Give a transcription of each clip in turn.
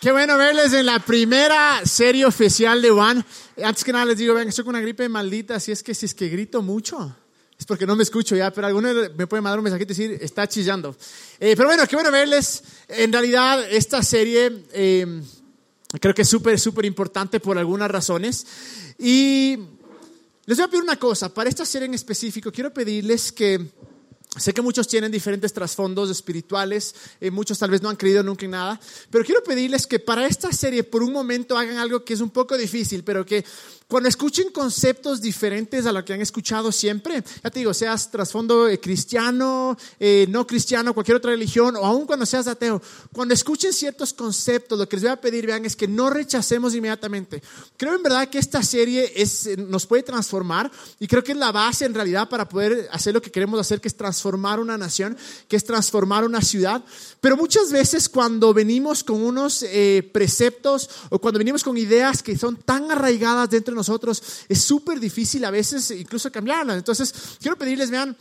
Qué bueno verles en la primera serie oficial de One. Antes que nada les digo, vean, estoy con una gripe maldita, así es que si es que grito mucho, es porque no me escucho ya, pero alguno me puede mandar un mensajito y decir, está chillando. Eh, pero bueno, qué bueno verles. En realidad, esta serie eh, creo que es súper, súper importante por algunas razones. Y les voy a pedir una cosa, para esta serie en específico, quiero pedirles que Sé que muchos tienen diferentes trasfondos espirituales, eh, muchos tal vez no han creído nunca en nada, pero quiero pedirles que para esta serie por un momento hagan algo que es un poco difícil, pero que cuando escuchen conceptos diferentes a lo que han escuchado siempre, ya te digo, seas trasfondo eh, cristiano, eh, no cristiano, cualquier otra religión, o aún cuando seas ateo, cuando escuchen ciertos conceptos, lo que les voy a pedir, vean, es que no rechacemos inmediatamente. Creo en verdad que esta serie es, nos puede transformar y creo que es la base en realidad para poder hacer lo que queremos hacer, que es transformar una nación, que es transformar una ciudad. Pero muchas veces cuando venimos con unos eh, preceptos o cuando venimos con ideas que son tan arraigadas dentro de nosotros, es súper difícil a veces incluso cambiarlas. Entonces, quiero pedirles, vean,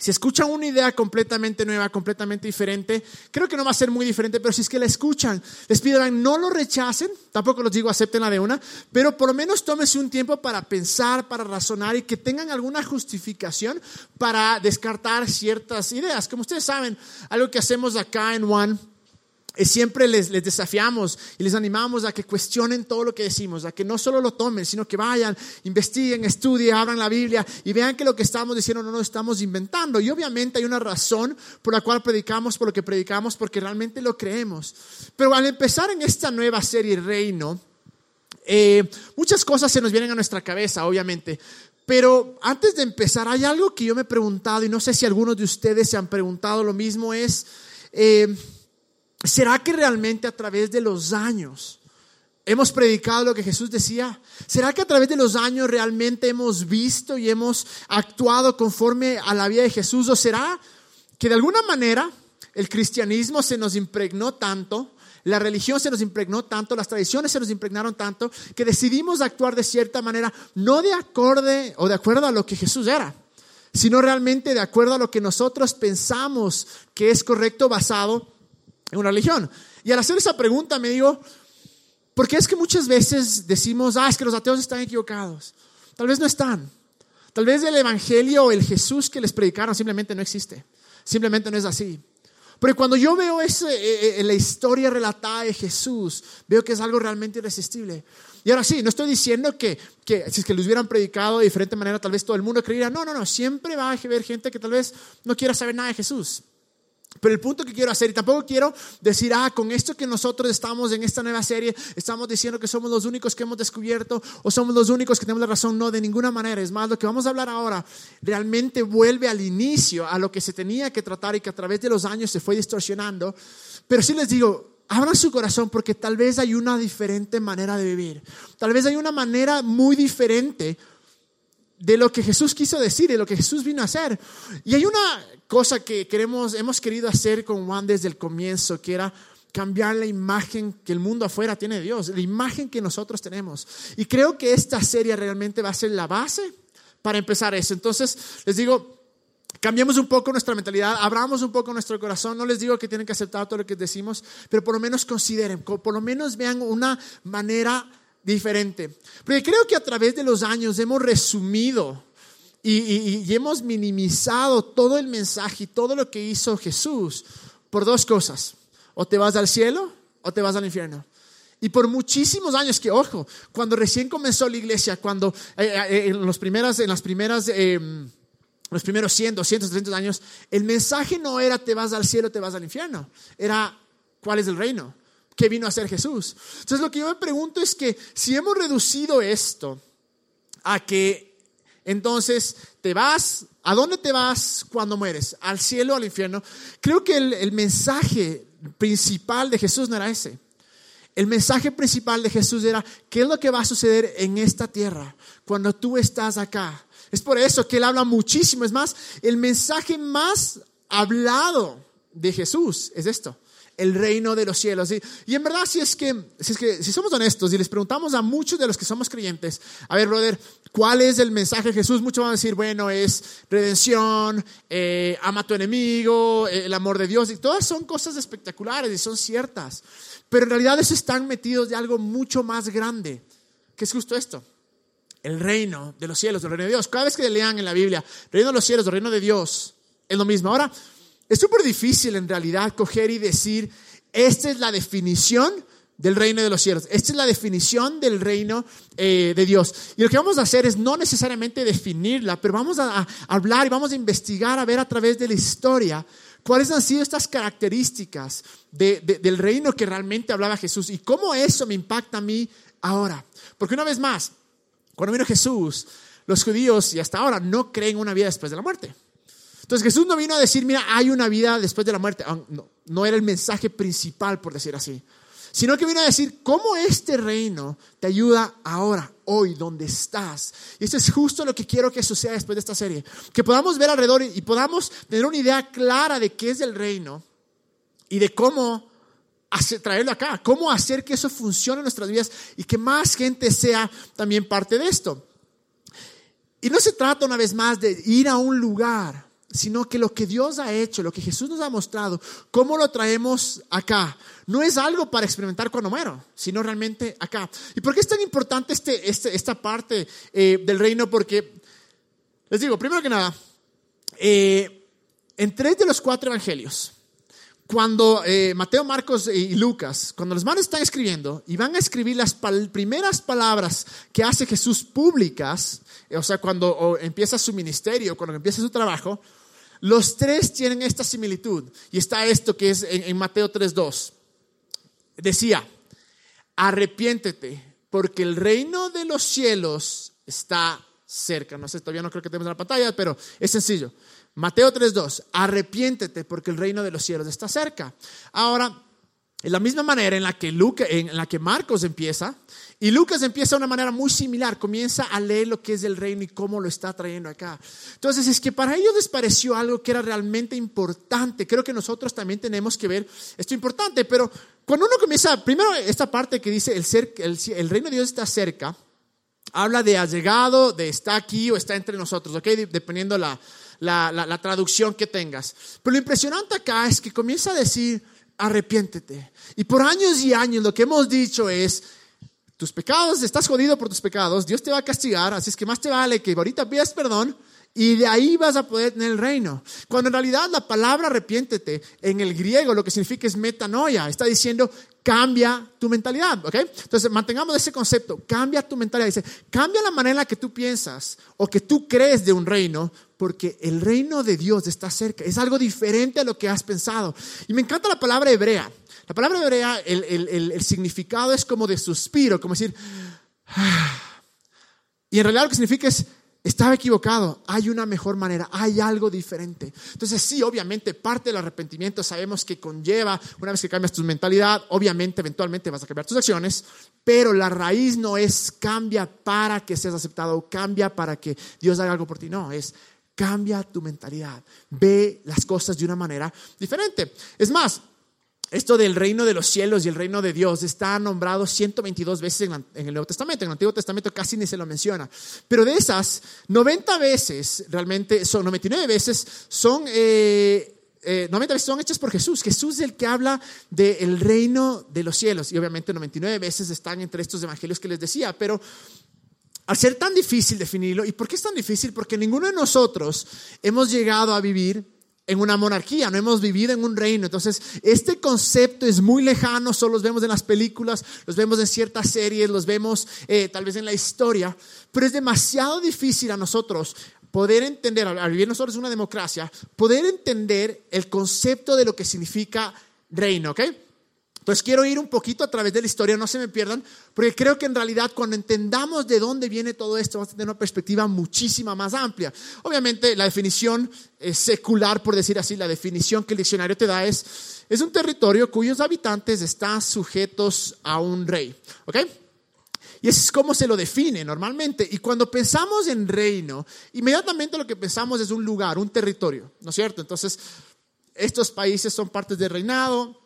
si escuchan una idea completamente nueva, completamente diferente, creo que no va a ser muy diferente, pero si es que la escuchan, les pido, no lo rechacen, tampoco los digo acepten la de una, pero por lo menos tómense un tiempo para pensar, para razonar y que tengan alguna justificación para descartar ciertas ideas. Como ustedes saben, algo que hacemos acá en One siempre les, les, desafiamos y les animamos a que cuestionen todo lo que decimos, a que no solo lo tomen, sino que vayan, investiguen, estudien, abran la Biblia y vean que lo que estamos diciendo no lo estamos inventando. Y obviamente hay una razón por la cual predicamos por lo que predicamos, porque realmente lo creemos. Pero al empezar en esta nueva serie Reino, eh, muchas cosas se nos vienen a nuestra cabeza, obviamente. Pero antes de empezar, hay algo que yo me he preguntado y no sé si algunos de ustedes se han preguntado lo mismo, es... Eh, ¿Será que realmente a través de los años hemos predicado lo que Jesús decía? ¿Será que a través de los años realmente hemos visto y hemos actuado conforme a la vida de Jesús? ¿O será que de alguna manera el cristianismo se nos impregnó tanto, la religión se nos impregnó tanto, las tradiciones se nos impregnaron tanto, que decidimos actuar de cierta manera, no de acorde o de acuerdo a lo que Jesús era, sino realmente de acuerdo a lo que nosotros pensamos que es correcto basado en una religión. Y al hacer esa pregunta me digo, ¿por qué es que muchas veces decimos, ah, es que los ateos están equivocados? Tal vez no están. Tal vez el Evangelio o el Jesús que les predicaron simplemente no existe. Simplemente no es así. Porque cuando yo veo ese, eh, eh, la historia relatada de Jesús, veo que es algo realmente irresistible. Y ahora sí, no estoy diciendo que, que si es que lo hubieran predicado de diferente manera, tal vez todo el mundo creería. No, no, no. Siempre va a haber gente que tal vez no quiera saber nada de Jesús. Pero el punto que quiero hacer, y tampoco quiero decir, ah, con esto que nosotros estamos en esta nueva serie, estamos diciendo que somos los únicos que hemos descubierto o somos los únicos que tenemos la razón. No, de ninguna manera. Es más, lo que vamos a hablar ahora realmente vuelve al inicio, a lo que se tenía que tratar y que a través de los años se fue distorsionando. Pero sí les digo, abran su corazón porque tal vez hay una diferente manera de vivir. Tal vez hay una manera muy diferente de lo que Jesús quiso decir, de lo que Jesús vino a hacer. Y hay una cosa que queremos, hemos querido hacer con Juan desde el comienzo, que era cambiar la imagen que el mundo afuera tiene de Dios, la imagen que nosotros tenemos. Y creo que esta serie realmente va a ser la base para empezar eso. Entonces, les digo, cambiemos un poco nuestra mentalidad, abramos un poco nuestro corazón. No les digo que tienen que aceptar todo lo que decimos, pero por lo menos consideren, por lo menos vean una manera diferente. Porque creo que a través de los años hemos resumido y, hemos minimizado todo el mensaje y todo lo que hizo Jesús por dos cosas. O te vas al cielo o te vas al infierno. Y por muchísimos años, que ojo, cuando recién comenzó la iglesia, cuando eh, eh, en, los primeras, en las primeras, em, los primeros 100, 200, 300 años, el mensaje no era te vas al cielo, te vas al infierno. Era cuál es el reino, qué vino a hacer Jesús. Entonces lo que yo me pregunto es que si hemos reducido esto a que entonces, ¿te vas? ¿A dónde te vas cuando mueres? ¿Al cielo o al infierno? Creo que el, mensaje principal de Jesús no era ese. El mensaje principal de Jesús era, ¿qué es lo que va a suceder en esta tierra cuando tú estás acá? Es por eso que él habla muchísimo. Es más, el mensaje más hablado de Jesús es esto. El reino de los cielos. Y, en verdad, si es, que, si es que, si somos honestos y les preguntamos a muchos de los que somos creyentes, a ver, brother, ¿cuál es el mensaje de Jesús? Muchos van a decir, bueno, es redención, eh, ama tu enemigo, eh, el amor de Dios, y todas son cosas espectaculares y son ciertas. Pero en realidad eso están metidos de algo mucho más grande, que es justo esto el reino de los cielos, el reino de Dios. Cada vez que lean en la Biblia, reino de los cielos, el reino de Dios, es lo mismo. Ahora, es súper difícil en realidad coger y decir, esta es la definición del reino de los cielos. Esta es la definición del reino eh, de Dios. Y lo que vamos a hacer es no necesariamente definirla, pero vamos a, hablar y vamos a investigar, a ver a través de la historia cuáles han sido estas características del reino que realmente hablaba Jesús y cómo eso me impacta a mí ahora. Porque una vez más, cuando vino Jesús, los judíos y hasta ahora no creen una vida después de la muerte. Entonces Jesús no vino a decir, mira, hay una vida después de la muerte. Ah, no, era el mensaje principal, por decir así. Sino que vino a decir cómo este reino te ayuda ahora, hoy, donde estás. Y esto es justo lo que quiero que suceda después de esta serie. Que podamos ver alrededor y podamos tener una idea clara de qué es el reino y de cómo traerlo acá, cómo hacer que eso funcione en nuestras vidas y que más gente sea también parte de esto. Y no se trata una vez más de ir a un lugar, sino que lo que Dios ha hecho, lo que Jesús nos ha mostrado, cómo lo traemos acá. No es algo para experimentar cuando muero, sino realmente acá. ¿Y por qué es tan importante este, este esta parte eh, del reino? Porque, les digo, primero que nada, eh, en tres de los cuatro evangelios, cuando eh, Mateo, Marcos y Lucas, cuando los manos están escribiendo y van a escribir las primeras palabras que hace Jesús públicas, o sea, cuando empieza su ministerio, cuando empieza su trabajo, los tres tienen esta similitud. Y está esto que es en, en Mateo 3.2. Decía, arrepiéntete, porque el reino de los cielos está cerca. No sé, todavía no creo que tenemos en la pantalla, pero es sencillo. Mateo 3.2, arrepiéntete porque el reino de los cielos está cerca. Ahora, en la misma manera en la que, en la que Marcos empieza, y Lucas empieza de una manera muy similar, comienza a leer lo que es el reino y cómo lo está trayendo acá. Entonces, es que para ellos les pareció algo que era realmente importante. Creo que nosotros también tenemos que ver esto importante, pero cuando uno comienza, primero esta parte que dice el, el, el reino de Dios está cerca, habla de ha llegado, de está aquí o está entre nosotros, ¿ok? Dependiendo la, la, traducción que tengas. Pero lo impresionante acá es que comienza a decir, arrepiéntete. Y por años y años lo que hemos dicho es, tus pecados, estás jodido por tus pecados, Dios te va a castigar, así es que más te vale que ahorita pidas perdón y de ahí vas a poder tener el reino. Cuando en realidad la palabra arrepiéntete en el griego lo que significa es metanoia. Está diciendo cambia tu mentalidad, ¿ok? Entonces mantengamos ese concepto, cambia tu mentalidad. Dice, cambia la manera en la que tú piensas o que tú crees de un reino porque el reino de Dios está cerca. Es algo diferente a lo que has pensado. Y me encanta la palabra hebrea. La palabra hebrea, el, el, el significado es como de suspiro, como decir... Y en realidad lo que significa es estaba equivocado, hay una mejor manera, hay algo diferente. Entonces sí, obviamente parte del arrepentimiento sabemos que conlleva, una vez que cambias tu mentalidad, obviamente eventualmente vas a cambiar tus acciones, pero la raíz no es cambia para que seas aceptado, cambia para que Dios haga algo por ti, no, es cambia tu mentalidad, ve las cosas de una manera diferente. Es más, esto del reino de los cielos y el reino de Dios está nombrado 122 veces en, el Nuevo Testamento. En el Antiguo Testamento casi ni se lo menciona. Pero de esas, 90 veces, realmente son 99 veces, son... Eh, eh, 90 veces son hechas por Jesús. Jesús es el que habla del reino de los cielos. Y obviamente 99 veces están entre estos evangelios que les decía. Pero al ser tan difícil definirlo, ¿y por qué es tan difícil? Porque ninguno de nosotros hemos llegado a vivir en una monarquía, no hemos vivido en un reino. Entonces, este concepto es muy lejano, solo los vemos en las películas, los vemos en ciertas series, los vemos eh, tal vez en la historia, pero es demasiado difícil a nosotros poder entender, al vivir nosotros una democracia, poder entender el concepto de lo que significa reino, ¿ok? Entonces quiero ir un poquito a través de la historia, no se me pierdan, porque creo que en realidad cuando entendamos de dónde viene todo esto, vamos a tener una perspectiva muchísima más amplia. Obviamente la definición secular, por decir así, la definición que el diccionario te da es, es un territorio cuyos habitantes están sujetos a un rey. ¿Ok? Y eso es como se lo define normalmente. Y cuando pensamos en reino, inmediatamente lo que pensamos es un lugar, un territorio, ¿no es cierto? Entonces, estos países son partes del reinado,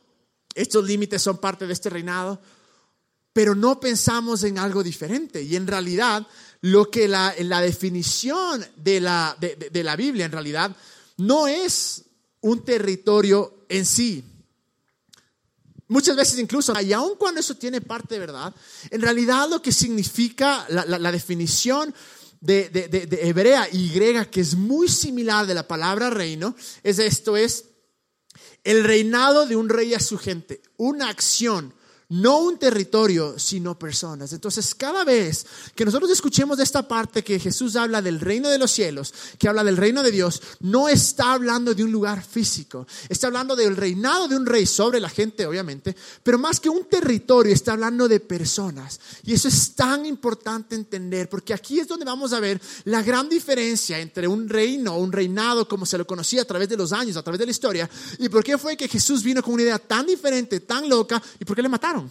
estos límites son parte de este reinado, pero no pensamos en algo diferente. Y en realidad, lo que la, la definición de la, de, de la Biblia en realidad no es un territorio en sí, Muchas veces incluso, y aun cuando eso tiene parte de verdad, en realidad lo que significa la, la, definición de, de, hebrea y griega, que es muy similar de la palabra reino, es esto, es el reinado de un rey a su gente, una acción, no un territorio, sino personas. Entonces, cada vez que nosotros escuchemos de esta parte que Jesús habla del reino de los cielos, que habla del reino de Dios, no está hablando de un lugar físico, está hablando del reinado de un rey sobre la gente, obviamente, pero más que un territorio, está hablando de personas. Y eso es tan importante entender, porque aquí es donde vamos a ver la gran diferencia entre un reino, un reinado como se lo conocía a través de los años, a través de la historia, y por qué fue que Jesús vino con una idea tan diferente, tan loca, y por qué le mataron.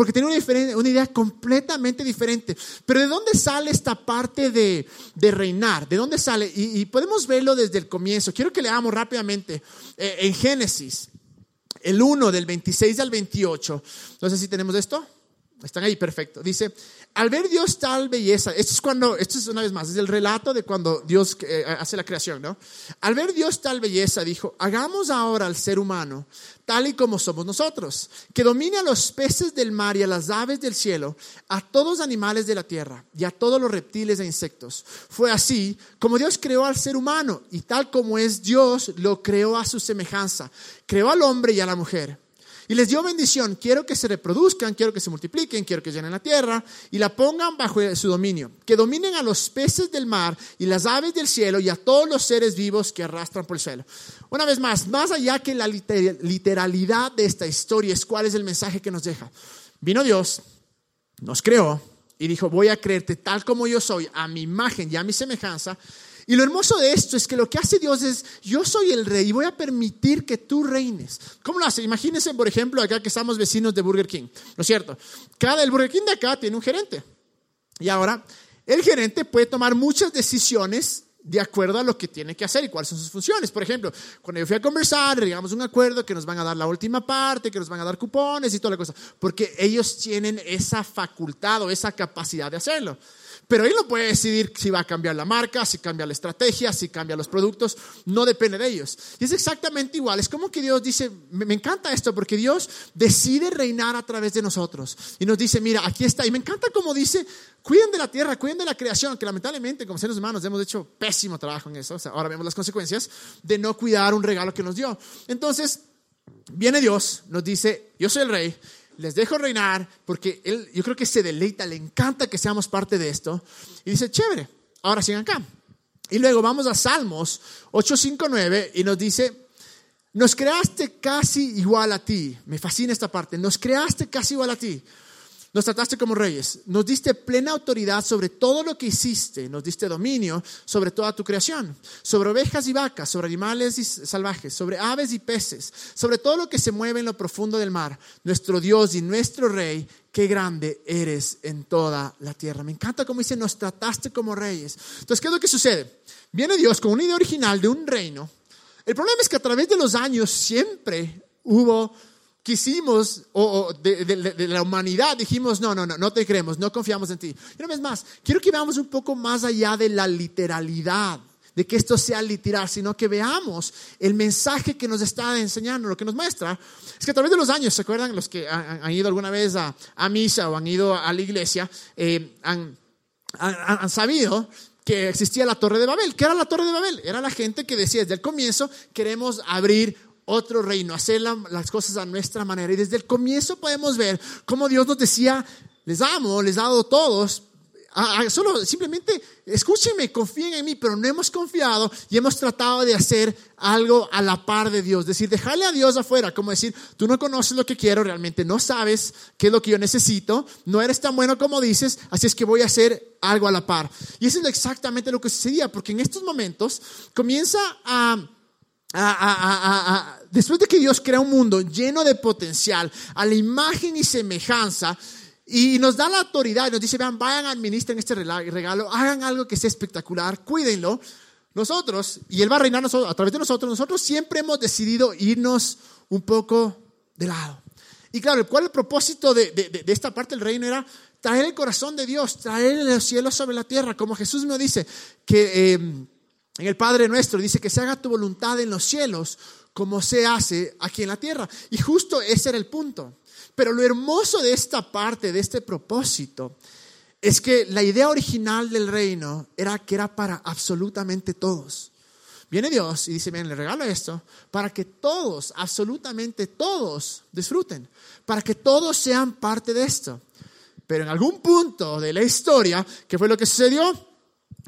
Porque tiene una, idea completamente diferente. Pero ¿de dónde sale esta parte de, de reinar? ¿De dónde sale? Y, podemos verlo desde el comienzo. Quiero que leamos rápidamente eh, en Génesis, el 1 del 26 al 28. No sé si tenemos esto. Están ahí, perfecto. Dice, al ver Dios tal belleza, esto es cuando, esto es una vez más, es el relato de cuando Dios eh, hace la creación, ¿no? Al ver Dios tal belleza, dijo, hagamos ahora al ser humano tal y como somos nosotros, que domine a los peces del mar y a las aves del cielo, a todos los animales de la tierra y a todos los reptiles e insectos. Fue así como Dios creó al ser humano y tal como es Dios, lo creó a su semejanza. Creó al hombre y a la mujer y les dio bendición. Quiero que se reproduzcan, quiero que se multipliquen, quiero que llenen la tierra y la pongan bajo su dominio. Que dominen a los peces del mar y las aves del cielo y a todos los seres vivos que arrastran por el suelo. Una vez más, más allá que la literalidad de esta historia es cuál es el mensaje que nos deja. Vino Dios, nos creó y dijo, voy a creerte tal como yo soy, a mi imagen y a mi semejanza y lo hermoso de esto es que lo que hace Dios es, yo soy el rey y voy a permitir que tú reines. ¿Cómo lo hace? Imagínense, por ejemplo, acá que estamos vecinos de Burger King, ¿no es cierto? Cada, el Burger King de acá tiene un gerente. Y ahora, el gerente puede tomar muchas decisiones de acuerdo a lo que tiene que hacer y cuáles son sus funciones. Por ejemplo, cuando yo fui a conversar, llegamos a un acuerdo que nos van a dar la última parte, que nos van a dar cupones y toda la cosa, porque ellos tienen esa facultad o esa capacidad de hacerlo. Pero él no puede decidir si va a cambiar la marca, si cambia la estrategia, si cambia los productos. No depende de ellos. Y es exactamente igual. Es como que Dios dice, me, encanta esto porque Dios decide reinar a través de nosotros. Y nos dice, mira, aquí está. Y me encanta como dice, cuiden de la tierra, cuiden de la creación, que lamentablemente como seres humanos hemos hecho pésimo trabajo en eso. ahora vemos las consecuencias de no cuidar un regalo que nos dio. Entonces, viene Dios, nos dice, yo soy el rey les dejo reinar porque él, yo creo que se deleita, le encanta que seamos parte de esto. Y dice, chévere, ahora sigan acá. Y luego vamos a Salmos 859 y nos dice, nos creaste casi igual a ti. Me fascina esta parte, nos creaste casi igual a ti. Nos trataste como reyes, nos diste plena autoridad sobre todo lo que hiciste, nos diste dominio sobre toda tu creación, sobre ovejas y vacas, sobre animales y salvajes, sobre aves y peces, sobre todo lo que se mueve en lo profundo del mar. Nuestro Dios y nuestro Rey, qué grande eres en toda la tierra. Me encanta como dice, nos trataste como reyes. Entonces, ¿qué es lo que sucede? Viene Dios con una idea original de un reino. El problema es que a través de los años siempre hubo quisimos, o, de, la humanidad, dijimos, no, no, no, no te creemos, no confiamos en ti. Y una vez más, quiero que veamos un poco más allá de la literalidad, de que esto sea literal, sino que veamos el mensaje que nos está enseñando, lo que nos muestra, es que a través de los años, ¿se acuerdan? Los que han, ido alguna vez a, misa o han ido a la iglesia, eh, han, han sabido que existía la Torre de Babel. ¿Qué era la Torre de Babel? Era la gente que decía desde el comienzo, queremos abrir otro reino, hacer las cosas a nuestra manera. Y desde el comienzo podemos ver cómo Dios nos decía, les amo, les dado todos. solo simplemente escúchenme, confíen en mí, pero no hemos confiado y hemos tratado de hacer algo a la par de Dios. Decir, dejarle a Dios afuera, como decir, tú no conoces lo que quiero, realmente no sabes qué es lo que yo necesito, no eres tan bueno como dices, así es que voy a hacer algo a la par. Y eso es exactamente lo que sucedía, porque en estos momentos comienza a después de que Dios crea un mundo lleno de potencial, a la imagen y semejanza, y nos da la autoridad y nos dice, vean, vayan, administren este regalo, hagan algo que sea espectacular, cuídenlo. Nosotros, y Él va a reinar a través de nosotros, nosotros siempre hemos decidido irnos un poco de lado. Y claro, ¿cuál el propósito de, de, esta parte del reino? Era traer el corazón de Dios, traer los cielos sobre la tierra, como Jesús me dice, que em, en el Padre nuestro dice que se haga tu voluntad en los cielos como se hace aquí en la tierra. Y justo ese era el punto. Pero lo hermoso de esta parte, de este propósito, es que la idea original del reino era que era para absolutamente todos. Viene Dios y dice, bien, le regalo esto para que todos, absolutamente todos, disfruten, para que todos sean parte de esto. Pero en algún punto de la historia, ¿qué fue lo que sucedió?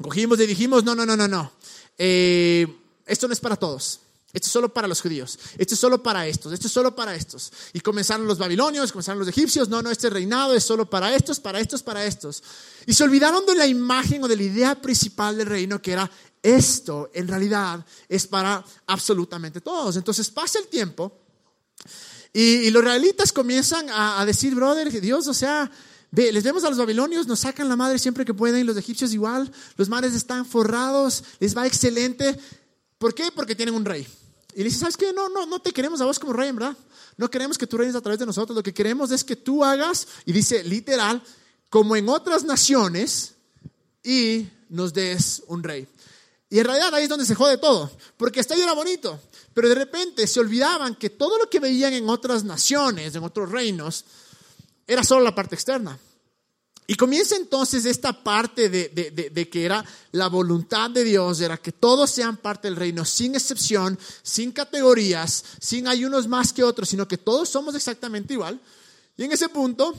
Cogimos y dijimos, no, no, no, no, no. Eh, esto no es para todos. Esto es solo para los judíos, esto es solo para estos, esto es solo para estos. Y comenzaron los babilonios, comenzaron los egipcios, no, no, este reinado es solo para estos, para estos, para estos. Y se olvidaron de la imagen o de la idea principal del reino que era esto en realidad es para absolutamente todos. Entonces pasa el tiempo y, los israelitas comienzan a, decir, brother, Dios, o sea, Ve, les vemos a los babilonios, nos sacan la madre siempre que pueden, los egipcios igual, los mares están forrados, les va excelente. ¿Por qué? Porque tienen un rey. Y dice, ¿sabes qué? No, no, no te queremos a vos como rey, ¿verdad? No queremos que tú reines a través de nosotros. Lo que queremos es que tú hagas, y dice literal, como en otras naciones, y nos des un rey. Y en realidad ahí es donde se jode todo, porque hasta ahí era bonito, pero de repente se olvidaban que todo lo que veían en otras naciones, en otros reinos, era solo la parte externa. Y comienza entonces esta parte de, que era la voluntad de Dios, era que todos sean parte del reino, sin excepción, sin categorías, sin hay unos más que otros, sino que todos somos exactamente igual. Y en ese punto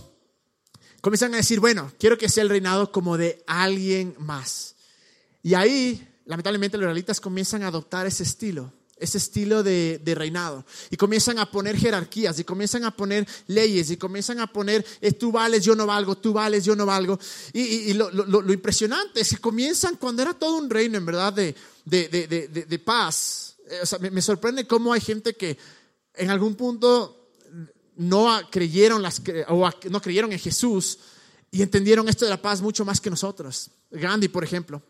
comienzan a decir, bueno, quiero que sea el reinado como de alguien más. Y ahí, lamentablemente, los israelitas comienzan a adoptar ese estilo ese estilo de, reinado. Y comienzan a poner jerarquías, y comienzan a poner leyes, y comienzan a poner, eh, tú vales, yo no valgo, tú vales, yo no valgo. Y, lo, impresionante es que comienzan cuando era todo un reino, en verdad, de, de, paz. Eh, o sea, me, sorprende cómo hay gente que en algún punto no creyeron, las, o no creyeron en Jesús y entendieron esto de la paz mucho más que nosotros. Gandhi, por ejemplo.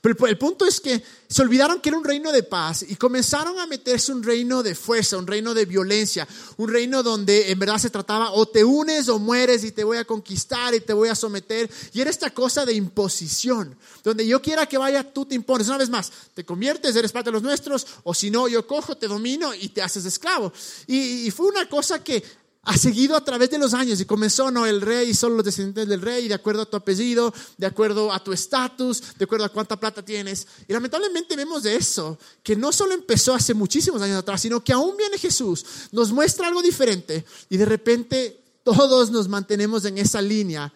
Pero el, punto es que se olvidaron que era un reino de paz y comenzaron a meterse un reino de fuerza, un reino de violencia, un reino donde en verdad se trataba o te unes o mueres y te voy a conquistar y te voy a someter. Y era esta cosa de imposición, donde yo quiera que vaya, tú te impones. Una vez más, te conviertes, eres parte de los nuestros, o si no, yo cojo, te domino y te haces esclavo. y fue una cosa que ha seguido a través de los años y comenzó, no, el rey solo los descendientes del rey, de acuerdo a tu apellido, de acuerdo a tu estatus, de acuerdo a cuánta plata tienes. Y lamentablemente vemos de eso, que no solo empezó hace muchísimos años atrás, sino que aún viene Jesús, nos muestra algo diferente y de repente todos nos mantenemos en esa línea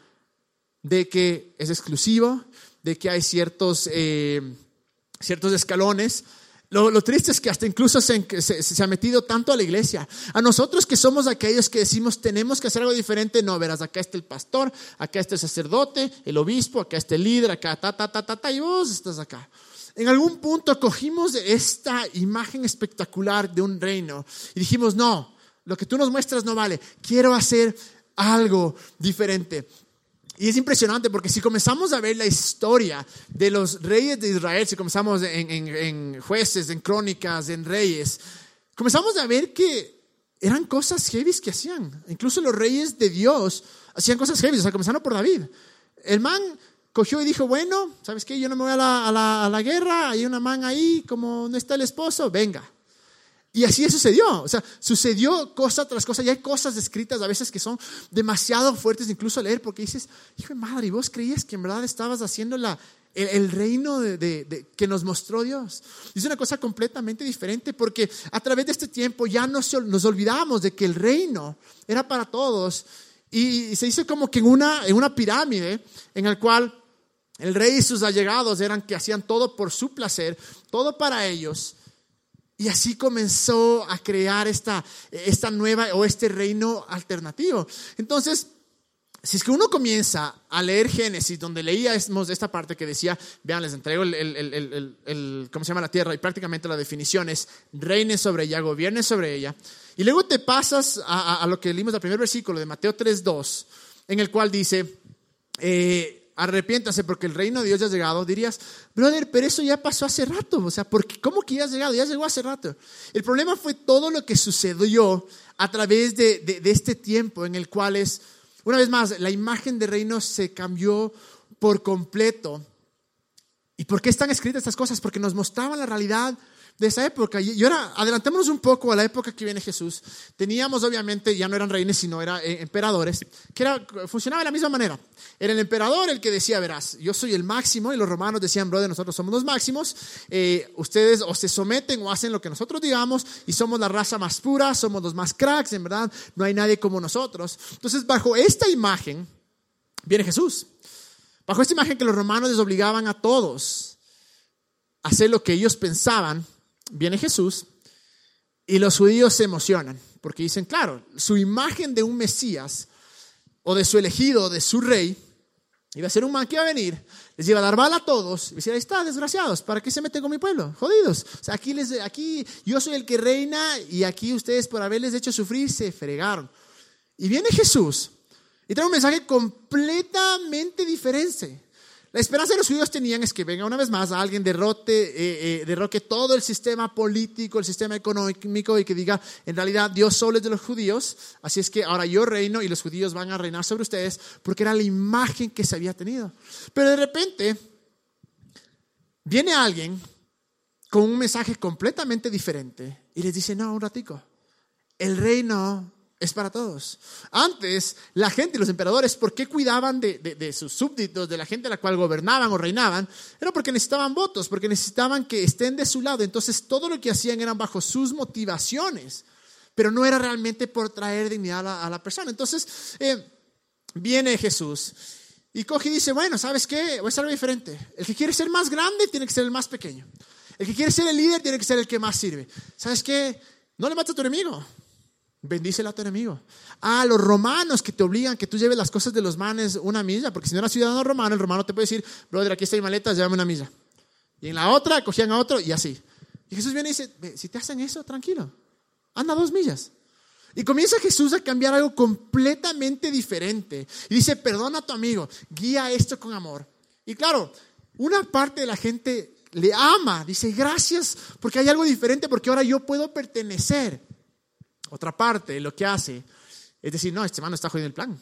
de que es exclusivo, de que hay ciertos, eh, ciertos escalones lo, triste es que hasta incluso se, se, ha metido tanto a la iglesia. A nosotros que somos aquellos que decimos tenemos que hacer algo diferente, no, verás, acá está el pastor, acá está el sacerdote, el obispo, acá está el líder, acá, ta, ta, ta, ta, ta, y vos estás acá. En algún punto cogimos esta imagen espectacular de un reino y dijimos, no, lo que tú nos muestras no vale, quiero hacer algo diferente. Y es impresionante porque si comenzamos a ver la historia de los reyes de Israel, si comenzamos en, jueces, en crónicas, en reyes, comenzamos a ver que eran cosas heavy que hacían. Incluso los reyes de Dios hacían cosas heavy, o sea, comenzando por David. El man cogió y dijo, bueno, ¿sabes qué? Yo no me voy a la, a la, a la guerra, hay una man ahí, como no está el esposo, venga. Y así sucedió, o sea, sucedió cosa tras cosa, y hay cosas escritas a veces que son demasiado fuertes incluso leer, porque dices, hijo de madre, ¿y vos creías que en verdad estabas haciendo la, el, reino de, que nos mostró Dios? Es una cosa completamente diferente, porque a través de este tiempo ya nos, nos olvidamos de que el reino era para todos, y, se hizo como que en una, en una pirámide en el cual el rey y sus allegados eran que hacían todo por su placer, todo para ellos, y así comenzó a crear esta, esta nueva o este reino alternativo. Entonces, si es que uno comienza a leer Génesis, donde leíamos esta parte que decía, vean, les entrego el, el, el, ¿cómo se llama la tierra? Y prácticamente la definición es, reine sobre ella, gobierne sobre ella. Y luego te pasas a, a, lo que leímos el primer versículo de Mateo 3.2, en el cual dice, eh, arrepiéntase porque el reino de Dios ya ha llegado, dirías, brother, pero eso ya pasó hace rato. O sea, porque, ¿cómo que ya ha llegado? Ya llegó hace rato. El problema fue todo lo que sucedió a través de, de este tiempo en el cual es, una vez más, la imagen de reino se cambió por completo. ¿Y por qué están escritas estas cosas? Porque nos mostraban la realidad de esa época. Y ahora adelantémonos un poco a la época que viene Jesús. Teníamos obviamente, ya no eran reyes, sino eran eh, emperadores, que era, funcionaba de la misma manera. Era el emperador el que decía, verás, yo soy el máximo, y los romanos decían, brother, nosotros somos los máximos, eh, ustedes o se someten o hacen lo que nosotros digamos, y somos la raza más pura, somos los más cracks, en verdad, no hay nadie como nosotros. Entonces, bajo esta imagen, viene Jesús. Bajo esta imagen que los romanos les obligaban a todos hacer lo que ellos pensaban, viene Jesús y los judíos se emocionan porque dicen, claro, su imagen de un Mesías o de su elegido, de su rey, iba a ser un man que iba a venir, les iba a dar bala a todos y decía, ahí está, desgraciados, ¿para qué se meten con mi pueblo? Jodidos. O sea, aquí, les, aquí yo soy el que reina y aquí ustedes por haberles hecho sufrir se fregaron. Y viene Jesús y trae un mensaje completamente diferente. La esperanza de los judíos tenían es que venga una vez más alguien derrote, eh, eh, derroque todo el sistema político, el sistema económico y que diga, en realidad Dios solo es de los judíos, así es que ahora yo reino y los judíos van a reinar sobre ustedes, porque era la imagen que se había tenido. Pero de repente viene alguien con un mensaje completamente diferente y les dice, no, un ratico, el reino es para todos. Antes, la gente y los emperadores, ¿por qué cuidaban de, sus súbditos, de la gente a la cual gobernaban o reinaban? Era porque necesitaban votos, porque necesitaban que estén de su lado. Entonces, todo lo que hacían eran bajo sus motivaciones, pero no era realmente por traer dignidad a la, persona. Entonces, eh, viene Jesús y coge y dice, bueno, ¿sabes qué? Voy a hacer algo diferente. El que quiere ser más grande tiene que ser el más pequeño. El que quiere ser el líder tiene que ser el que más sirve. ¿Sabes qué? No le mates a tu enemigo. Bendice a tu enemigo. Ah, los romanos que te obligan que tú lleves las cosas de los manes una milla, porque si no eras ciudadano romano, el romano te puede decir, brother, aquí está mi maleta, llévame una milla. Y en la otra cogían a otro y así. Y Jesús viene y dice, si te hacen eso, tranquilo, anda dos millas. Y comienza Jesús a cambiar algo completamente diferente. Y dice, perdona a tu amigo, guía esto con amor. Y claro, una parte de la gente le ama, dice, gracias, porque hay algo diferente, porque ahora yo puedo pertenecer. Otra parte, lo que hace es decir, no, este man está jodiendo el plan.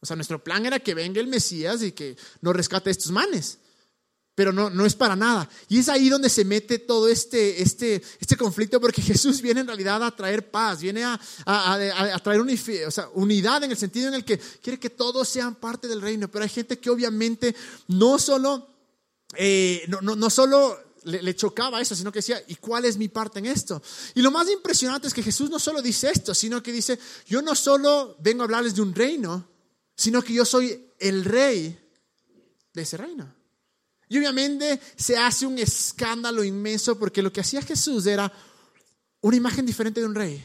O sea, nuestro plan era que venga el Mesías y que nos rescate a estos manes. Pero no, no es para nada. Y es ahí donde se mete todo este, este, este conflicto, porque Jesús viene en realidad a traer paz, viene a, a, traer unidad en el sentido en el que quiere que todos sean parte del reino. Pero hay gente que obviamente no solo, eh, no, no, no solo le, chocaba eso, sino que decía, ¿y cuál es mi parte en esto? Y lo más impresionante es que Jesús no solo dice esto, sino que dice, yo no solo vengo a hablarles de un reino, sino que yo soy el rey de ese reino. Y obviamente se hace un escándalo inmenso porque lo que hacía Jesús era una imagen diferente de un rey.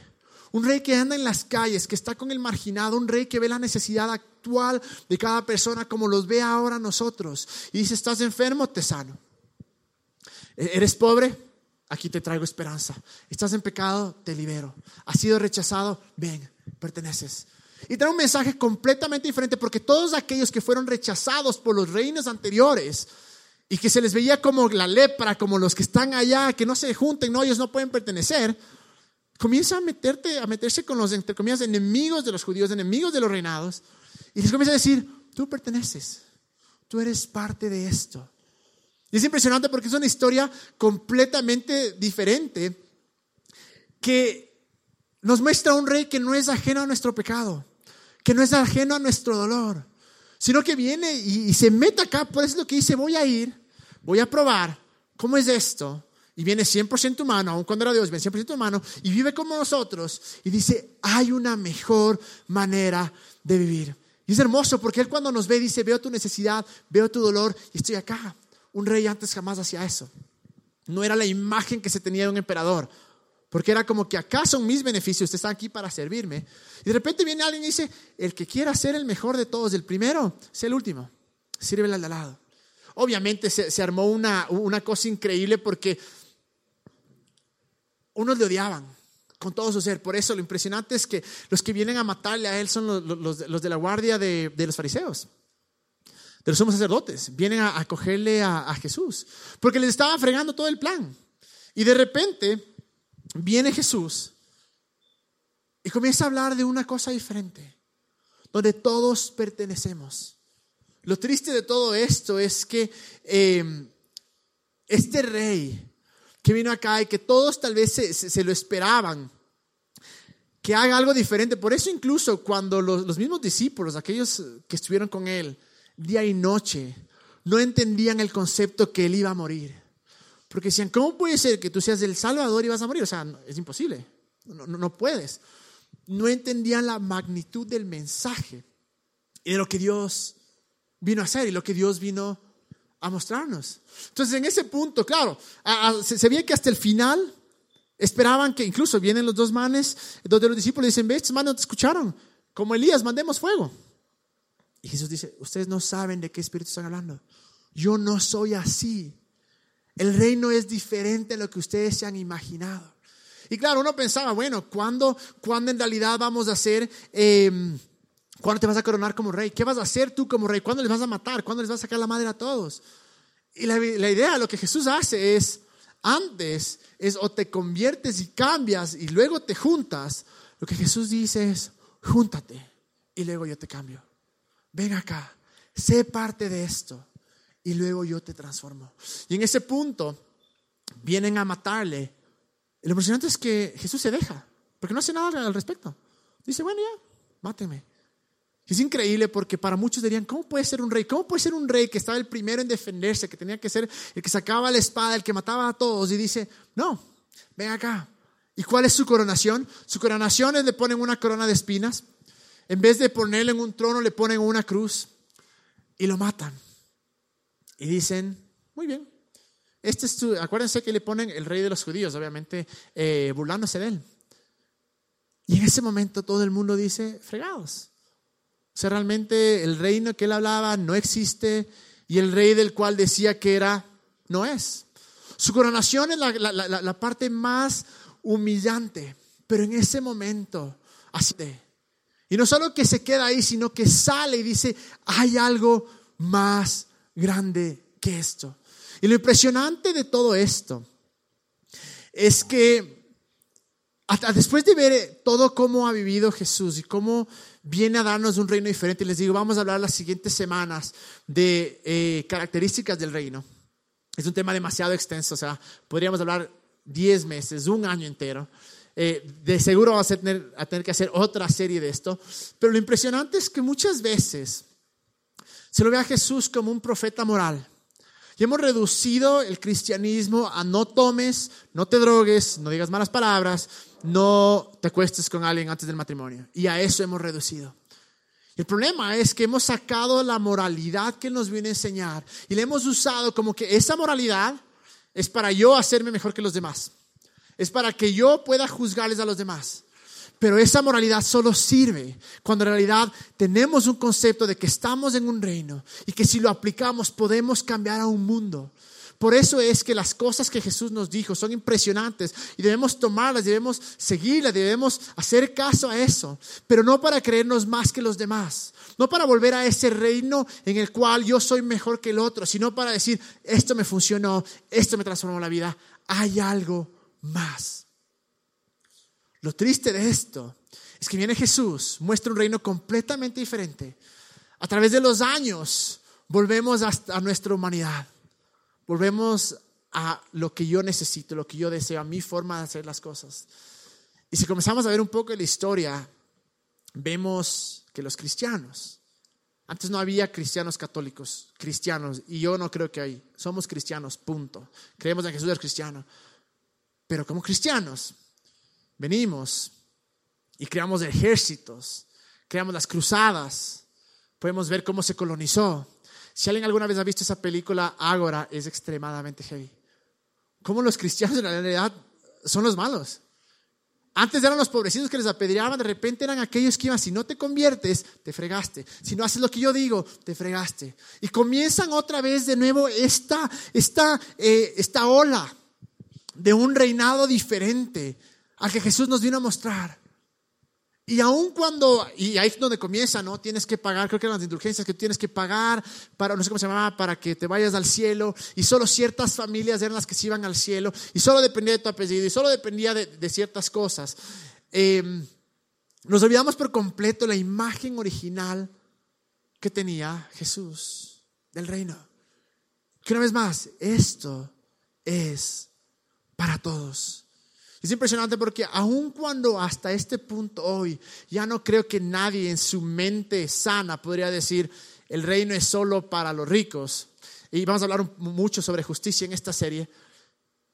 Un rey que anda en las calles, que está con el marginado, un rey que ve la necesidad actual de cada persona como los ve ahora nosotros. Y dice, estás enfermo, te sano. E-, ¿Eres pobre? Aquí te traigo esperanza. ¿Estás en pecado? Te libero. ¿Has sido rechazado? Ven, perteneces. Y trae un mensaje completamente diferente porque todos aquellos que fueron rechazados por los reinos anteriores y que se les veía como la lepra, como los que están allá, que no se junten, no, ellos no pueden pertenecer, comienza a meterte, a meterse con los, enemigos de los judíos, enemigos de los reinados, y les comienza a decir, tú perteneces, tú eres parte de esto. Y es impresionante porque es una historia completamente diferente que nos muestra un rey que no es ajeno a nuestro pecado, que no es ajeno a nuestro dolor, sino que viene y, se mete acá, por eso es lo que dice, voy a ir, voy a probar cómo es esto, y viene 100% humano, aun cuando era Dios, viene 100% humano, y vive como nosotros, y dice, hay una mejor manera de vivir. Y es hermoso porque Él cuando nos ve dice, veo tu necesidad, veo tu dolor, y estoy acá. Un rey antes jamás hacía eso. No era la imagen que se tenía de un emperador. Porque era como que acá son mis beneficios, usted está aquí para servirme. Y de repente viene alguien y dice, el que quiera ser el mejor de todos, el primero, sea el último. Sírvele al lado. Obviamente se, armó una, una cosa increíble porque unos le odiaban con todo su ser. Por eso lo impresionante es que los que vienen a matarle a él son los, los, de la guardia de, de los fariseos. De los sacerdotes. Vienen a acogerle a, Jesús. Porque les estaba fregando todo el plan. Y de repente viene Jesús y comienza a hablar de una cosa diferente, donde todos pertenecemos. Lo triste de todo esto es que eh, este rey que vino acá y que todos tal vez se, lo esperaban, que haga algo diferente. Por eso incluso cuando los, mismos discípulos, aquellos que estuvieron con él día y noche, no entendían el concepto que él iba a morir. Porque decían, ¿cómo puede ser que tú seas el Salvador y vas a morir? O sea, es imposible, no, no, no puedes. No entendían la magnitud del mensaje y de lo que Dios vino a hacer y lo que Dios vino a mostrarnos. Entonces, en ese punto, claro, se, veía que hasta el final esperaban que incluso vienen los dos manes, donde los discípulos dicen, ve, estos manes no te escucharon, como Elías, mandemos fuego. Y Jesús dice, ustedes no saben de qué espíritu están hablando. Yo no soy así. El reino es diferente a lo que ustedes se han imaginado. Y claro, uno pensaba, bueno, ¿cuándo, ¿cuándo en realidad vamos a hacer... Eh, ¿Cuándo te vas a coronar como rey? ¿Qué vas a hacer tú como rey? ¿Cuándo les vas a matar? ¿Cuándo les vas a sacar la madre a todos? Y la, la idea, lo que Jesús hace es, antes es o te conviertes y cambias y luego te juntas. Lo que Jesús dice es, júntate y luego yo te cambio. Ven acá, sé parte de esto y luego yo te transformo. Y en ese punto vienen a matarle. Lo impresionante es que Jesús se deja, porque no hace nada al respecto. Dice, bueno, ya, máteme. Es increíble porque para muchos dirían, ¿cómo puede ser un rey? ¿Cómo puede ser un rey que estaba el primero en defenderse, que tenía que ser el que sacaba la espada, el que mataba a todos? Y dice, no, ven acá. ¿Y cuál es su coronación? Su coronación es le ponen una corona de espinas. En vez de ponerle en un trono, le ponen una cruz y lo matan. Y dicen, muy bien. Este es tu, acuérdense que le ponen el rey de los judíos, obviamente, eh, burlándose de él. Y en ese momento todo el mundo dice, fregados. O sea, realmente el reino que él hablaba no existe y el rey del cual decía que era, no es. Su coronación es la, parte más humillante, pero en ese momento, así de. Y no solo que se queda ahí, sino que sale y dice, hay algo más grande que esto. Y lo impresionante de todo esto es que después de ver todo cómo ha vivido Jesús y cómo viene a darnos un reino diferente. Les digo, vamos a hablar las siguientes semanas de eh, características del reino. Es un tema demasiado extenso, o sea, podríamos hablar 10 meses, un año entero. Eh, de seguro vamos a tener, a tener que hacer otra serie de esto. Pero lo impresionante es que muchas veces se lo ve a Jesús como un profeta moral. Y hemos reducido el cristianismo a no tomes, no te drogues, no digas malas palabras, no te acuestes con alguien antes del matrimonio. Y a eso hemos reducido. El problema es que hemos sacado la moralidad que nos viene a enseñar y le hemos usado como que esa moralidad es para yo hacerme mejor que los demás. Es para que yo pueda juzgarles a los demás. Pero esa moralidad solo sirve cuando en realidad tenemos un concepto de que estamos en un reino y que si lo aplicamos podemos cambiar a un mundo. Por eso es que las cosas que Jesús nos dijo son impresionantes y debemos tomarlas, debemos seguirlas, debemos hacer caso a eso, pero no para creernos más que los demás, no para volver a ese reino en el cual yo soy mejor que el otro, sino para decir, esto me funcionó, esto me transformó la vida, hay algo más. Lo triste de esto es que viene Jesús, muestra un reino completamente diferente. A través de los años volvemos a nuestra humanidad Volvemos a lo que yo necesito, lo que yo deseo, a mi forma de hacer las cosas. Y si comenzamos a ver un poco de la historia, vemos que los cristianos, antes no había cristianos católicos, cristianos, y yo no creo que hay, somos cristianos, punto. Creemos en Jesús es cristiano. Pero como cristianos, venimos y creamos ejércitos, creamos las cruzadas, podemos ver cómo se colonizó, si alguien alguna vez ha visto esa película, Ágora es extremadamente heavy. Cómo los cristianos en realidad son los malos. Antes eran los pobrecitos que les apedreaban, de repente eran aquellos que iban, si no te conviertes, te fregaste. Si no haces lo que yo digo, te fregaste. Y comienzan otra vez de nuevo esta, esta, eh, esta ola de un reinado diferente al que Jesús nos vino a mostrar. Y aun cuando, y ahí es donde comienza, ¿no? Tienes que pagar, creo que eran las indulgencias que tienes que pagar para, no sé cómo se llamaba, para que te vayas al cielo. Y solo ciertas familias eran las que se iban al cielo. Y solo dependía de tu apellido. Y solo dependía de, ciertas cosas. Em, nos olvidamos por completo la imagen original que tenía Jesús del reino. Que una vez más, esto es para todos. Es impresionante porque aun cuando hasta este punto hoy ya no creo que nadie en su mente sana podría decir el reino es solo para los ricos, y vamos a hablar mucho sobre justicia en esta serie,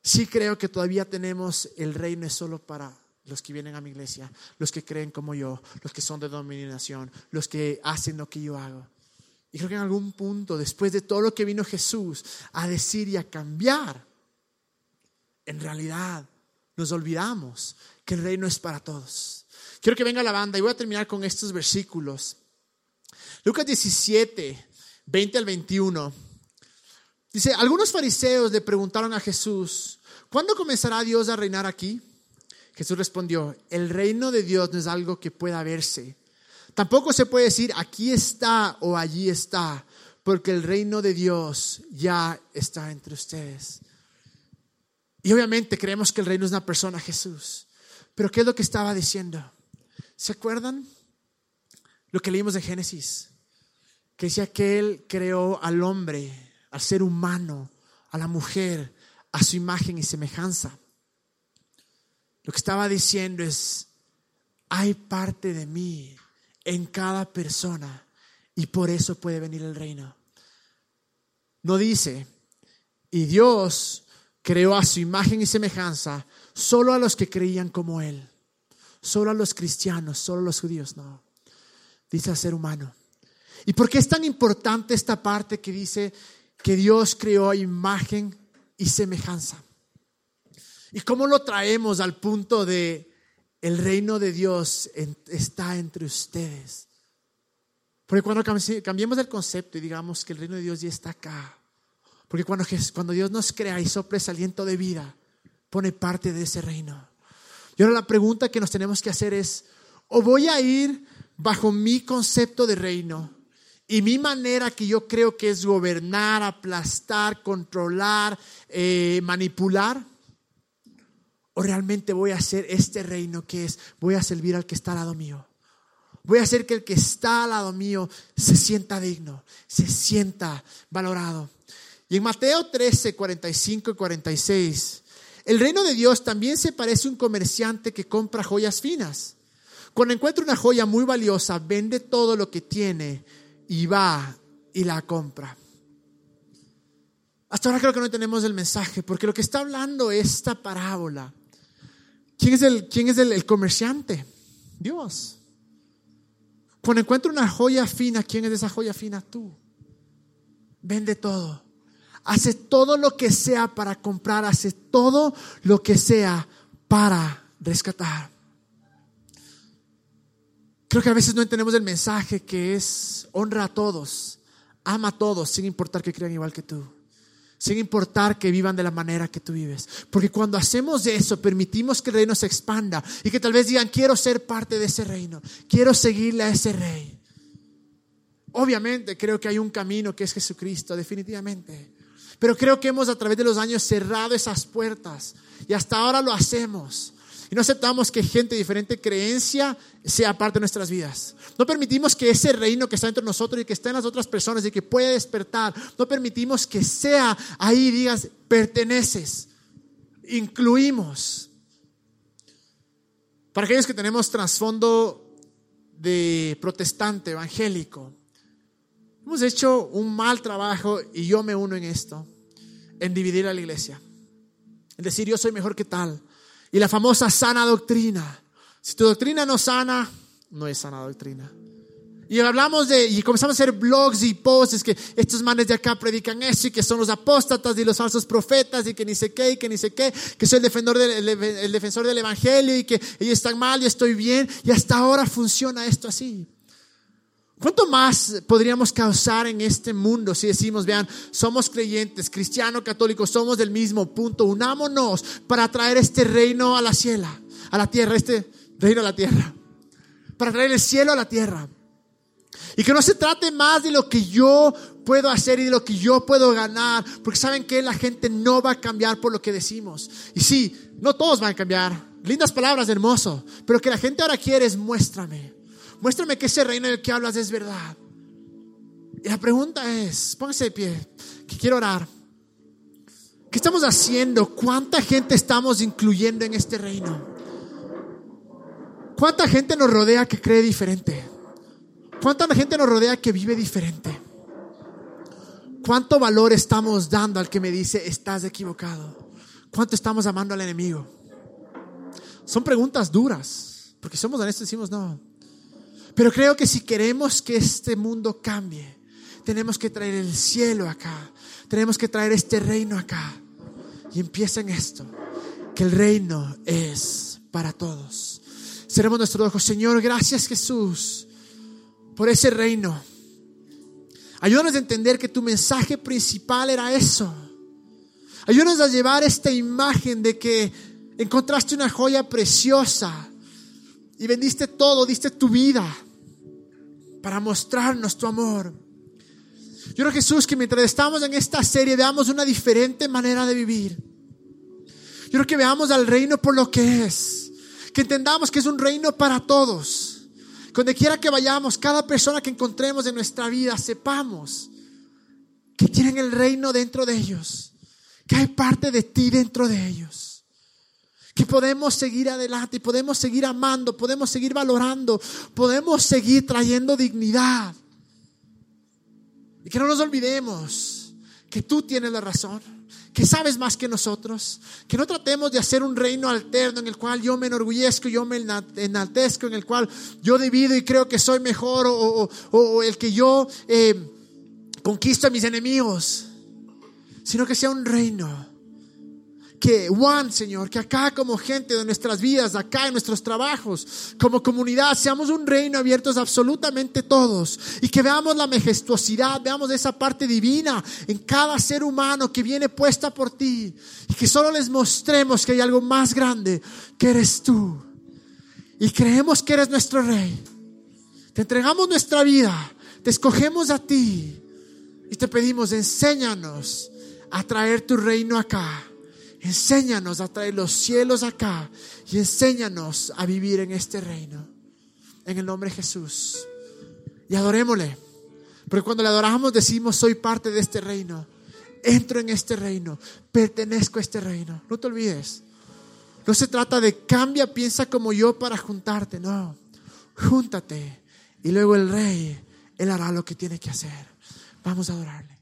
sí creo que todavía tenemos el reino es solo para los que vienen a mi iglesia, los que creen como yo, los que son de dominación, los que hacen lo que yo hago. Y creo que en algún punto, después de todo lo que vino Jesús a decir y a cambiar, en realidad nos olvidamos que el reino es para todos. Quiero que venga la banda y voy a terminar con estos versículos. Lucas 17, 20 al 21. Dice, algunos fariseos le preguntaron a Jesús, ¿cuándo comenzará Dios a reinar aquí? Jesús respondió, el reino de Dios no es algo que pueda verse. Tampoco se puede decir, aquí está o allí está, porque el reino de Dios ya está entre ustedes. Y obviamente creemos que el reino es una persona, Jesús. Pero ¿qué es lo que estaba diciendo? ¿Se acuerdan lo que leímos de Génesis? Que decía que Él creó al hombre, al ser humano, a la mujer, a su imagen y semejanza. Lo que estaba diciendo es, hay parte de mí en cada persona y por eso puede venir el reino. No dice, y Dios creó a su imagen y semejanza solo a los que creían como Él, solo a los cristianos, solo a los judíos, no. Dice al ser humano. ¿Y por qué es tan importante esta parte que dice que Dios creó imagen y semejanza? ¿Y cómo lo traemos al punto de el reino de Dios está entre ustedes? Porque cuando cambiemos el concepto y digamos que el reino de Dios ya está acá, porque cuando, Dios nos crea y sopla ese aliento de vida, pone parte de ese reino. Y ahora la pregunta que nos tenemos que hacer es, ¿o voy a ir bajo mi concepto de reino y mi manera que yo creo que es gobernar, aplastar, controlar, eh, manipular? ¿O realmente voy a hacer este reino que es, voy a servir al que está al lado mío? Voy a hacer que el que está al lado mío se sienta digno, se sienta valorado. Y en Mateo 13, 45 y 46, el reino de Dios también se parece a un comerciante que compra joyas finas. Cuando encuentra una joya muy valiosa, vende todo lo que tiene y va y la compra. Hasta ahora creo que no tenemos el mensaje, porque lo que está hablando esta parábola, ¿quién es el, quién es el, el comerciante? Dios. Cuando encuentra una joya fina, ¿quién es esa joya fina? Tú. Vende todo hace todo lo que sea para comprar, hace todo lo que sea para rescatar. Creo que a veces no entendemos el mensaje que es honra a todos, ama a todos sin importar que crean igual que tú, sin importar que vivan de la manera que tú vives. Porque cuando hacemos eso, permitimos que el reino se expanda y que tal vez digan, quiero ser parte de ese reino, quiero seguirle a ese rey. Obviamente creo que hay un camino que es Jesucristo, definitivamente. Pero creo que hemos a través de los años cerrado esas puertas y hasta ahora lo hacemos. Y no aceptamos que gente de diferente creencia sea parte de nuestras vidas. No permitimos que ese reino que está entre nosotros y que está en las otras personas y que puede despertar, no permitimos que sea ahí digas, perteneces, incluimos. Para aquellos que tenemos trasfondo de protestante, evangélico, Hemos hecho un mal trabajo y yo me uno en esto, en dividir a la iglesia, en decir yo soy mejor que tal. Y la famosa sana doctrina. Si tu doctrina no sana, no es sana doctrina. Y hablamos de, y comenzamos a hacer blogs y posts, que estos manes de acá predican eso y que son los apóstatas y los falsos profetas y que ni sé qué y que ni sé qué, que soy el defensor del, el defensor del evangelio y que ellos están mal, yo estoy bien. Y hasta ahora funciona esto así. ¿Cuánto más podríamos causar en este mundo si decimos, vean, somos creyentes, cristianos, católicos, somos del mismo punto, unámonos para traer este reino a la ciela, a la tierra, este reino a la tierra? para traer el cielo a la tierra. Y que no se trate más de lo que yo puedo hacer y de lo que yo puedo ganar, porque saben que la gente no va a cambiar por lo que decimos. Y sí, no todos van a cambiar. Lindas palabras, hermoso. Pero que la gente ahora quiere es muéstrame. Muéstrame que ese reino del que hablas es verdad. Y la pregunta es, póngase de pie, que quiero orar. ¿Qué estamos haciendo? ¿Cuánta gente estamos incluyendo en este reino? ¿Cuánta gente nos rodea que cree diferente? ¿Cuánta gente nos rodea que vive diferente? ¿Cuánto valor estamos dando al que me dice estás equivocado? ¿Cuánto estamos amando al enemigo? Son preguntas duras, porque somos honestos y decimos no. Pero creo que si queremos que este mundo cambie, tenemos que traer el cielo acá, tenemos que traer este reino acá. Y empieza en esto, que el reino es para todos. Seremos nuestro ojo, Señor, gracias Jesús por ese reino. Ayúdanos a entender que tu mensaje principal era eso. Ayúdanos a llevar esta imagen de que encontraste una joya preciosa y vendiste todo, diste tu vida para mostrarnos tu amor. Yo creo Jesús que mientras estamos en esta serie veamos una diferente manera de vivir. Yo creo que veamos al reino por lo que es. Que entendamos que es un reino para todos donde quiera que vayamos, cada persona que encontremos en nuestra vida, sepamos que tienen el reino dentro de ellos, que hay parte de ti dentro de ellos, que podemos seguir adelante y podemos seguir amando, podemos seguir valorando, podemos seguir trayendo dignidad. Y que no nos olvidemos que tú tienes la razón que sabes más que nosotros, que no tratemos de hacer un reino alterno en el cual yo me enorgullezco, yo me enaltezco, en el cual yo divido y creo que soy mejor o, el que yo eh, conquisto a mis enemigos, sino que sea un reino que Juan, Señor, que acá como gente de nuestras vidas, acá en nuestros trabajos, como comunidad, seamos un reino abiertos absolutamente todos y que veamos la majestuosidad, veamos esa parte divina en cada ser humano que viene puesta por ti y que solo les mostremos que hay algo más grande que eres tú y creemos que eres nuestro rey. Te entregamos nuestra vida, te escogemos a ti y te pedimos, enséñanos a traer tu reino acá Enséñanos a traer los cielos acá y enséñanos a vivir en este reino. En el nombre de Jesús. Y adorémosle. Porque cuando le adoramos decimos, soy parte de este reino. Entro en este reino. Pertenezco a este reino. No te olvides. No se trata de cambia, piensa como yo para juntarte. No. Júntate. Y luego el rey, él hará lo que tiene que hacer. Vamos a adorarle.